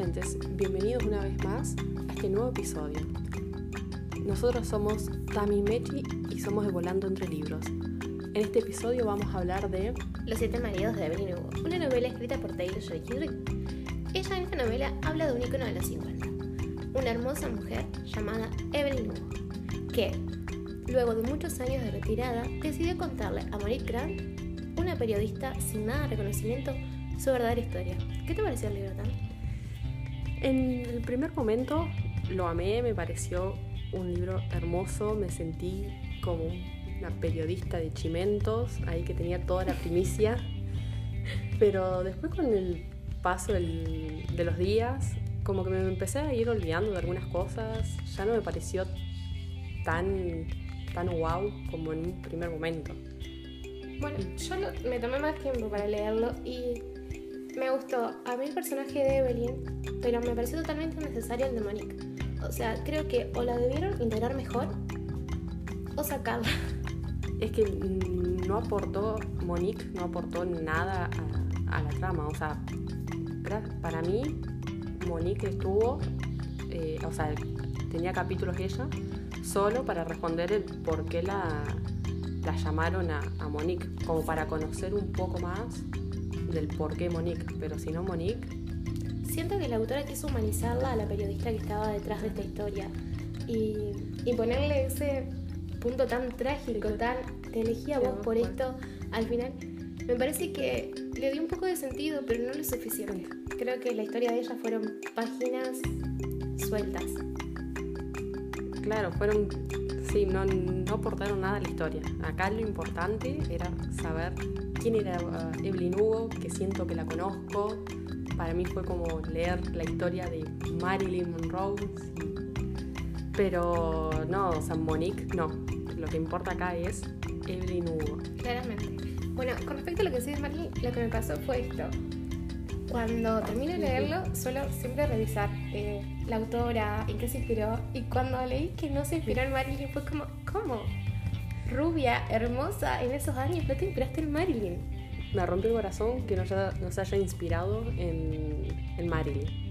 oyentes, bienvenidos una vez más a este nuevo episodio. Nosotros somos Tami Mechi y somos de Volando entre Libros. En este episodio vamos a hablar de Los siete maridos de Evelyn Hugo, una novela escrita por Taylor Henry. Ella en esta novela habla de un icono de los 50, una hermosa mujer llamada Evelyn Hugo, que, luego de muchos años de retirada, decidió contarle a Monique Grant, una periodista sin nada de reconocimiento, su verdadera historia. ¿Qué te pareció el libro, Tam? En el primer momento lo amé, me pareció un libro hermoso, me sentí como una periodista de chimentos, ahí que tenía toda la primicia, pero después con el paso de los días, como que me empecé a ir olvidando de algunas cosas, ya no me pareció tan, tan wow como en un primer momento. Bueno, yo me tomé más tiempo para leerlo y me gustó a mí el personaje de Evelyn, pero me pareció totalmente innecesario el de Monique. O sea, creo que o la debieron integrar mejor o sacarla. Es que mm, no aportó, Monique no aportó nada a, la trama. O sea, para mí, Monique estuvo, eh, o sea, tenía capítulos ella, solo para responder el por qué la, la llamaron a, a Monique, como para conocer un poco más del por qué Monique. Pero si no, Monique, Siento que la autora quiso humanizarla a la periodista que estaba detrás de esta historia y, y ponerle ese punto tan trágico, tan te elegí a vos por esto, al final me parece que le dio un poco de sentido, pero no lo suficiente. Creo que la historia de ella fueron páginas sueltas. Claro, fueron. Sí, no, no aportaron nada a la historia. Acá lo importante era saber quién era uh, Evelyn Hugo, que siento que la conozco. Para mí fue como leer la historia de Marilyn Monroe. sí. Pero no, sea, Monique, no. Lo que importa acá es Evelyn Hugo. Claramente. Bueno, con respecto a lo que decís, Marley, lo que me pasó fue esto. Cuando termino de leerlo, suelo siempre revisar eh, la autora, en qué se inspiró. Y cuando leí que no se inspiró en Marilyn, fue como, ¿cómo? Rubia, hermosa, en esos años, no te inspiraste en Marilyn. Me rompió el corazón que no, haya- no se haya inspirado en, en Marilyn.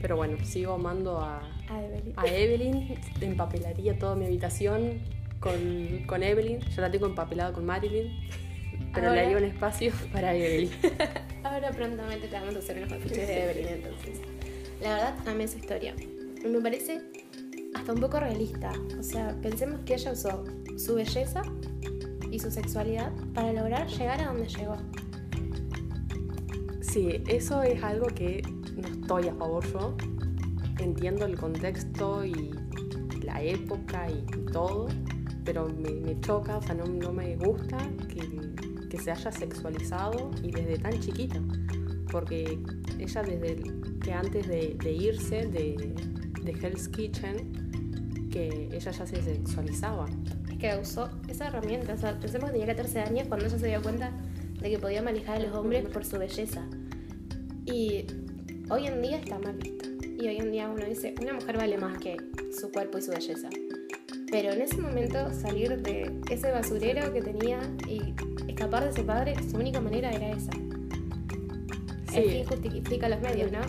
Pero bueno, sigo amando a, A Evelyn. a Evelyn, empapelaría toda mi habitación con, con Evelyn, ya la tengo empapelada con Marilyn, pero Ahora- le haría un espacio para Evelyn. Ahora prontamente te vamos a hacer unos afiches de Evelyn, entonces. La verdad, amé esa historia. Me parece hasta un poco realista. O sea, pensemos que ella usó su belleza y su sexualidad para lograr llegar a donde llegó. Sí, eso es algo que no estoy a favor yo. Entiendo el contexto y la época y todo, pero me, me choca, o sea, no, me gusta que, se haya sexualizado y desde tan chiquita. Porque ella desde que antes de, de irse de, de Hell's Kitchen, que ella ya se sexualizaba. Es que usó esa herramienta. O sea, pensemos que tenía 14 años cuando ella se dio cuenta de que podía manejar a los hombres por su belleza. Y hoy en día está mal visto. Y hoy en día uno dice, una mujer vale más que su cuerpo y su belleza. Pero en ese momento salir de ese basurero que tenía y escapar de ese padre, su única manera era esa. Sí. El fin justifica los medios, ¿no?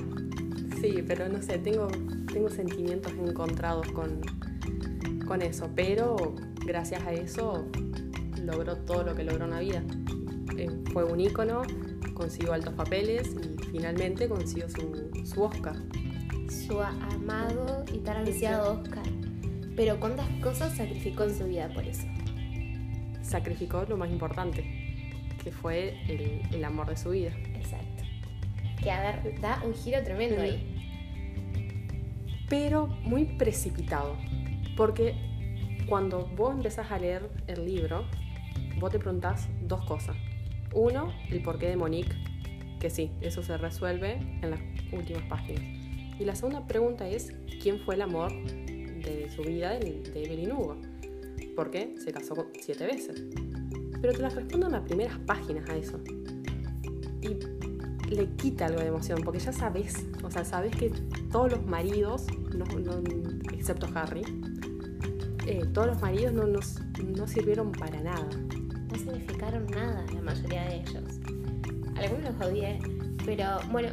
Sí, pero no sé, tengo, tengo sentimientos encontrados con, con eso, pero gracias a eso logró todo lo que logró en la vida. Eh, fue un ícono, consiguió altos papeles y finalmente consiguió su, su Oscar. Su amado y tan ansiado Oscar. Pero cuántas cosas sacrificó en su vida por eso. Sacrificó lo más importante, que fue el, el amor de su vida. Exacto. Que a ver, da un giro tremendo ahí. pero muy precipitado. Porque cuando vos empezás a leer el libro, vos te preguntás dos cosas. Uno, el porqué de Monique, que sí, eso se resuelve en las últimas páginas. Y la segunda pregunta es, ¿quién fue el amor de su vida de, Evelyn Hugo? Porque se casó siete veces. Pero te las respondo en las primeras páginas a eso. Y le quita algo de emoción, porque ya sabes, o sea, sabes que todos los maridos, no, no- excepto Harry, eh, todos los maridos no, nos- no sirvieron para nada. No significaron nada la mayoría de ellos. Algunos los odié, pero bueno,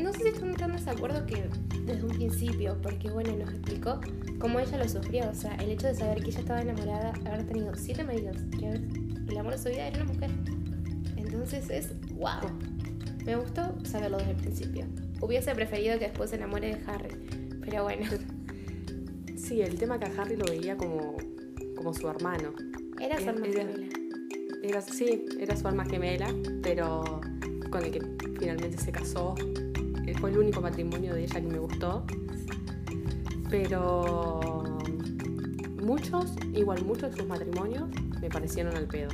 no sé si están tan de acuerdo que desde un principio, porque bueno, nos explicó cómo ella lo sufrió. O sea, el hecho de saber que ella estaba enamorada, haber tenido siete maridos, que el amor de su vida era una mujer. Entonces es wow. Me gustó saberlo desde el principio. Hubiese preferido que después se enamore de Harry, pero bueno. Sí, el tema que a Harry lo veía como, como su hermano. Era su alma gemela. Era, sí, era su alma gemela, pero con el que finalmente se casó. Fue el único matrimonio de ella que me gustó. Pero muchos, igual muchos de sus matrimonios, me parecieron al pedo.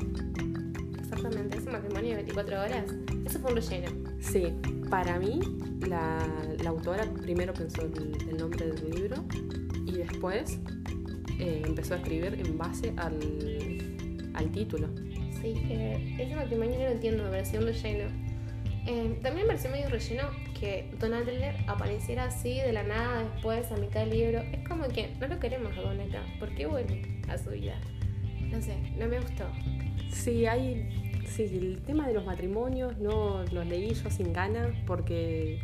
Exactamente, ese matrimonio de 24 horas, eso fue un relleno. Sí, para mí, la, autora primero pensó el, el, nombre del libro y después eh, empezó a escribir en base al, al título. Sí, eh, ese matrimonio no lo entiendo, me pareció un relleno. Eh, también me pareció medio relleno que Don Adler apareciera así de la nada después a mitad del libro. Es como que no lo queremos a Don acá. ¿Por qué vuelve a su vida? No sé, no me gustó. Sí, hay. Sí, el tema de los matrimonios no los leí yo sin ganas porque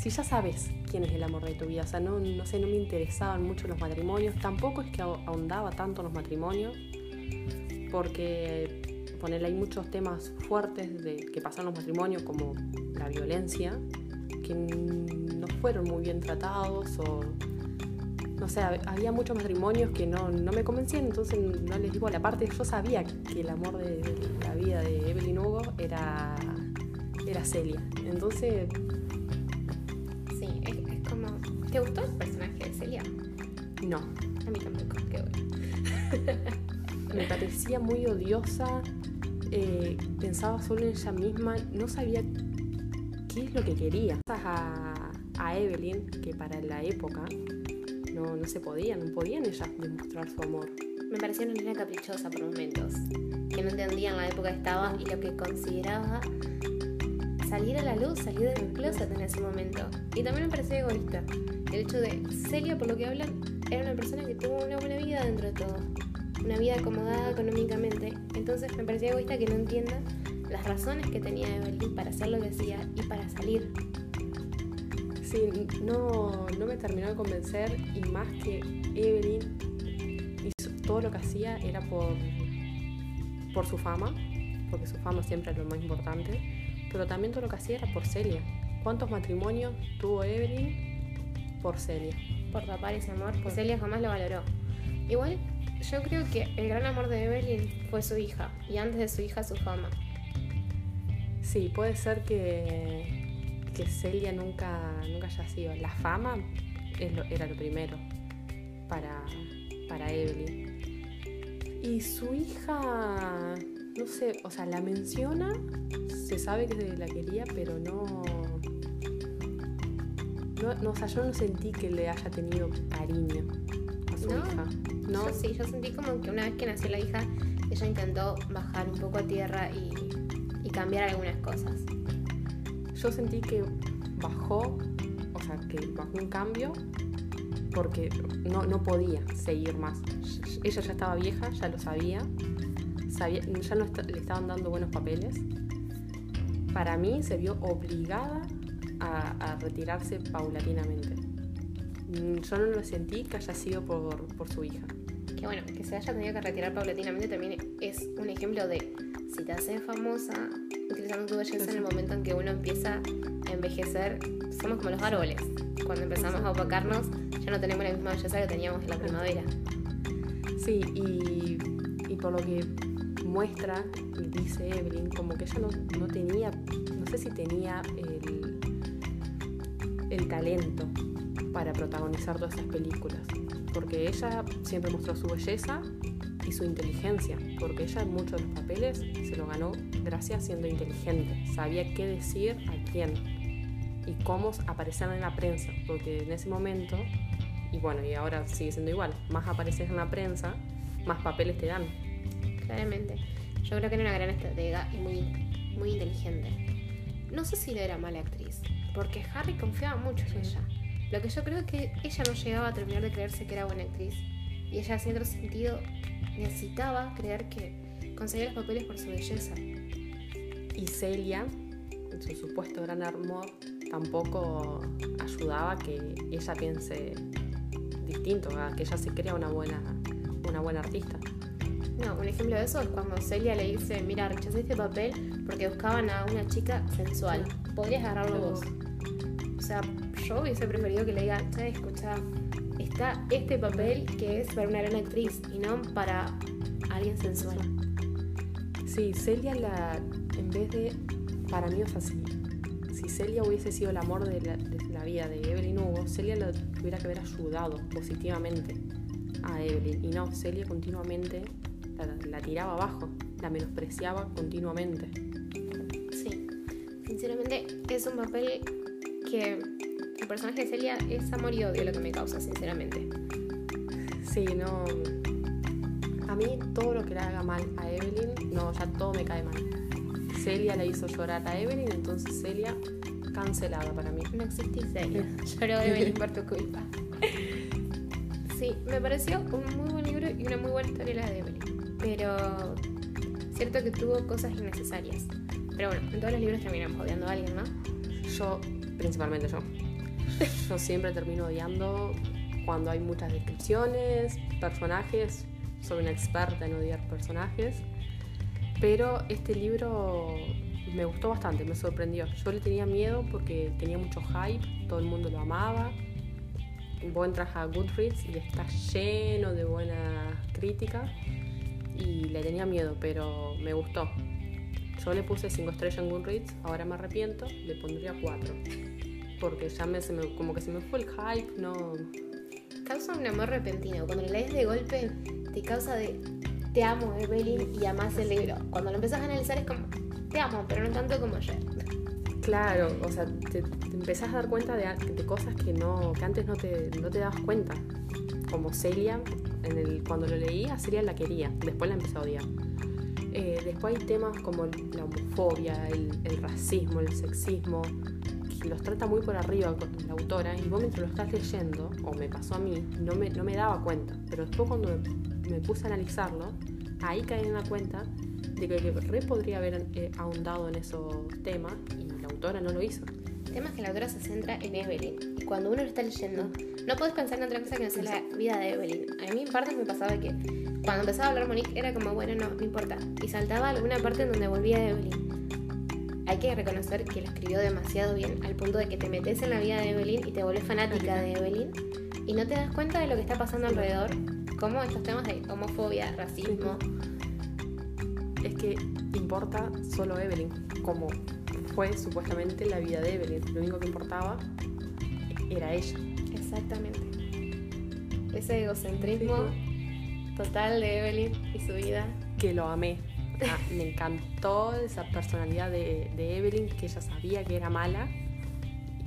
si ya sabes quién es el amor de tu vida, o sea, no, no sé, no me interesaban mucho los matrimonios, tampoco es que ahondaba tanto en los matrimonios, porque hay muchos temas fuertes de, que pasan los matrimonios, como la violencia, que no fueron muy bien tratados o no sé, había muchos matrimonios que no, no, me convencían, entonces no les digo la parte, yo sabía que el amor de, la vida de Evelyn Hugo era, era Celia. Entonces... ¿Te gustó el personaje de Celia? No. A mí tampoco, qué bueno. me parecía muy odiosa, eh, pensaba solo en ella misma, no sabía qué es lo que quería. A, a Evelyn, que para la época no, no se podía, no podían ellas demostrar su amor. Me parecía una niña caprichosa por momentos, que no entendía en la época que estaba y lo que consideraba salir a la luz, salir del closet en ese momento. Y también me parecía egoísta. El hecho de Celia, por lo que hablan, era una persona que tuvo una buena vida dentro de todo. Una vida acomodada económicamente. Entonces me parecía egoísta que no entienda las razones que tenía Evelyn para hacer lo que hacía y para salir Sí, no, no me terminó de convencer y más que Evelyn hizo, todo lo que hacía era por, por su fama, porque su fama siempre es lo más importante, pero también todo lo que hacía era por Celia. ¿Cuántos matrimonios tuvo Evelyn por Celia? Por tapar ese amor, pues Celia jamás lo valoró. Igual, yo creo que el gran amor de Evelyn fue su hija, y antes de su hija su fama. Sí, puede ser que que Celia nunca, nunca haya sido. La fama era lo primero para, para Evelyn. Y su hija, no sé, o sea, la menciona, se sabe que la quería, pero no, no, o sea, yo no sentí que le haya tenido cariño a su hija. ¿no? Yo sí, yo sentí como que una vez que nació la hija, ella intentó bajar un poco a tierra y, y cambiar algunas cosas yo sentí que bajó, o sea, que bajó un cambio porque no, no podía seguir más. Ella ya estaba vieja, ya lo sabía, sabía ya no le estaban dando buenos papeles. Para mí se vio obligada a, retirarse paulatinamente. Mm, yo no lo sentí que haya sido por, por su hija. Que bueno, que se haya tenido que retirar paulatinamente también es un ejemplo de si te haces famosa, utilizando tu belleza en el momento en que uno empieza a envejecer, somos como los árboles. Cuando empezamos a opacarnos, ya no tenemos la misma belleza que teníamos en la primavera. Sí, y, y por lo que muestra, dice Evelyn, como que ella no, no tenía, no sé si tenía el, el talento para protagonizar todas esas películas. Porque ella siempre mostró su belleza y su inteligencia, porque ella en muchos de los papeles se lo ganó gracias a siendo inteligente, sabía qué decir a quién y cómo aparecer en la prensa, porque en ese momento, y bueno, y ahora sigue siendo igual, más apareces en la prensa, más papeles te dan. Claramente, yo creo que era una gran estratega y muy, muy inteligente. No sé si era mala actriz, porque Harry confiaba mucho en ella. Lo que yo creo es que ella no llegaba a terminar de creerse que era buena actriz y ella, en cierto sentido, necesitaba creer que conseguía los papeles por su belleza. Y Celia, en su supuesto gran amor, tampoco ayudaba a que ella piense distinto, a que ella se crea una buena, una buena artista. No, un ejemplo de eso es cuando Celia le dice, mira, rechacé este papel porque buscaban a una chica sensual. Podrías agarrarlo vos. Sea, yo hubiese preferido que le diga, che, escucha, está este papel que es para una gran actriz y no para alguien sensual. Sí, Celia la, en vez de, para mí es así, si Celia hubiese sido el amor de la, de la vida de Evelyn Hugo, Celia lo tuviera que haber ayudado positivamente a Evelyn. Y no, Celia continuamente la, la tiraba abajo, la menospreciaba continuamente. Sí, sinceramente es un papel que el personaje de Celia es amor y odio lo que me causa, sinceramente. Sí, no. A mí todo lo que le haga mal a Evelyn, no, ya todo me cae mal. Celia le hizo llorar a Evelyn, entonces Celia cancelada para mí. No existí Celia. Lloró Evelyn por tu culpa. Sí, me pareció un muy buen libro y una muy buena historia la de Evelyn. Pero cierto que tuvo cosas innecesarias. Pero bueno, en todos los libros terminamos odiando a alguien, ¿no? Yo, principalmente yo. Yo siempre termino odiando cuando hay muchas descripciones, personajes. Soy una experta en odiar personajes. Pero este libro me gustó bastante, me sorprendió. Yo le tenía miedo porque tenía mucho hype, todo el mundo lo amaba. Vos entras a Goodreads y está lleno de buena crítica y le tenía miedo, pero me gustó. Yo le puse 5 estrellas en Goodreads, ahora me arrepiento, le pondría 4. Porque ya me, se me- como que se me fue el hype, no... Causa un amor repentino. Cuando lo lees de golpe, te causa de te amo, Evelyn, y amás el libro. Cuando lo empezás a analizar es como te amo, pero no tanto como ayer. Claro, o sea, te, te empezás a dar cuenta de, de cosas que, no, que antes no te, no te dabas cuenta. Como Celia, en el, cuando lo leí, a Celia la quería, después la empecé a odiar. Eh, después hay temas como la homofobia, el, el racismo, el sexismo, que los trata muy por arriba la autora, y vos mientras lo estás leyendo, o me pasó a mí, no me, no me daba cuenta. Pero después cuando me, me puse a analizarlo, ahí caí en la cuenta de que, re podría haber eh, ahondado en esos temas y la autora no lo hizo. El tema es que la autora se centra en Evelyn. Y cuando uno lo está leyendo, no puedes pensar en otra cosa que no sea la vida de Evelyn. A mí en partes me pasaba que cuando empezaba a hablar Monique era como, bueno, no, no importa. Y saltaba alguna parte en donde volvía a Evelyn. Hay que reconocer que lo escribió demasiado bien, al punto de que te metes en la vida de Evelyn y te volvés fanática de Evelyn. Y no te das cuenta de lo que está pasando alrededor, como estos temas de homofobia, racismo. Es que importa solo Evelyn, como fue supuestamente la vida de Evelyn. Lo único que importaba era ella. Exactamente. Ese egocentrismo total de Evelyn y su vida. Que lo amé. Ah, me encantó esa personalidad de, de Evelyn, que ella sabía que era mala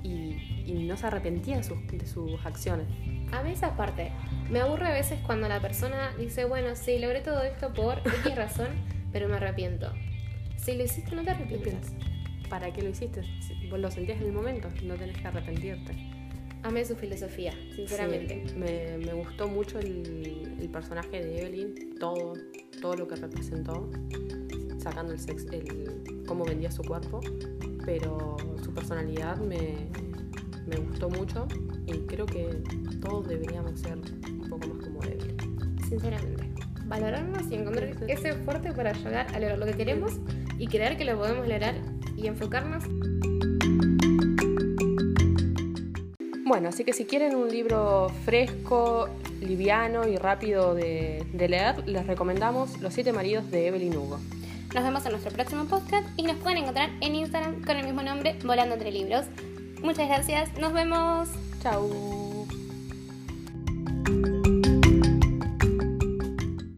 y, y no se arrepentía de sus, de sus acciones. A mí esa parte me aburre a veces cuando la persona dice, bueno, sí, logré todo esto por X razón, pero me arrepiento. Si lo hiciste, no te arrepientas. ¿Para qué lo hiciste? Si Vos lo sentías en el momento, no tenés que arrepentirte. Amé su filosofía, sinceramente. Sí, me, me gustó mucho el, el personaje de Evelyn, todo, todo lo que representó, sacando el sex, el, cómo vendía su cuerpo, pero su personalidad me, me gustó mucho y creo que todos deberíamos ser un poco más como Evelyn. Sinceramente. Valorarnos y encontrar sí. ese fuerte para llegar a lograr lo que queremos y creer que lo podemos lograr y enfocarnos. Bueno, así que si quieren un libro fresco, liviano y rápido de, de leer, les recomendamos Los siete maridos de Evelyn Hugo. Nos vemos en nuestro próximo podcast y nos pueden encontrar en Instagram con el mismo nombre, Volando entre Libros. Muchas gracias, nos vemos. Chau.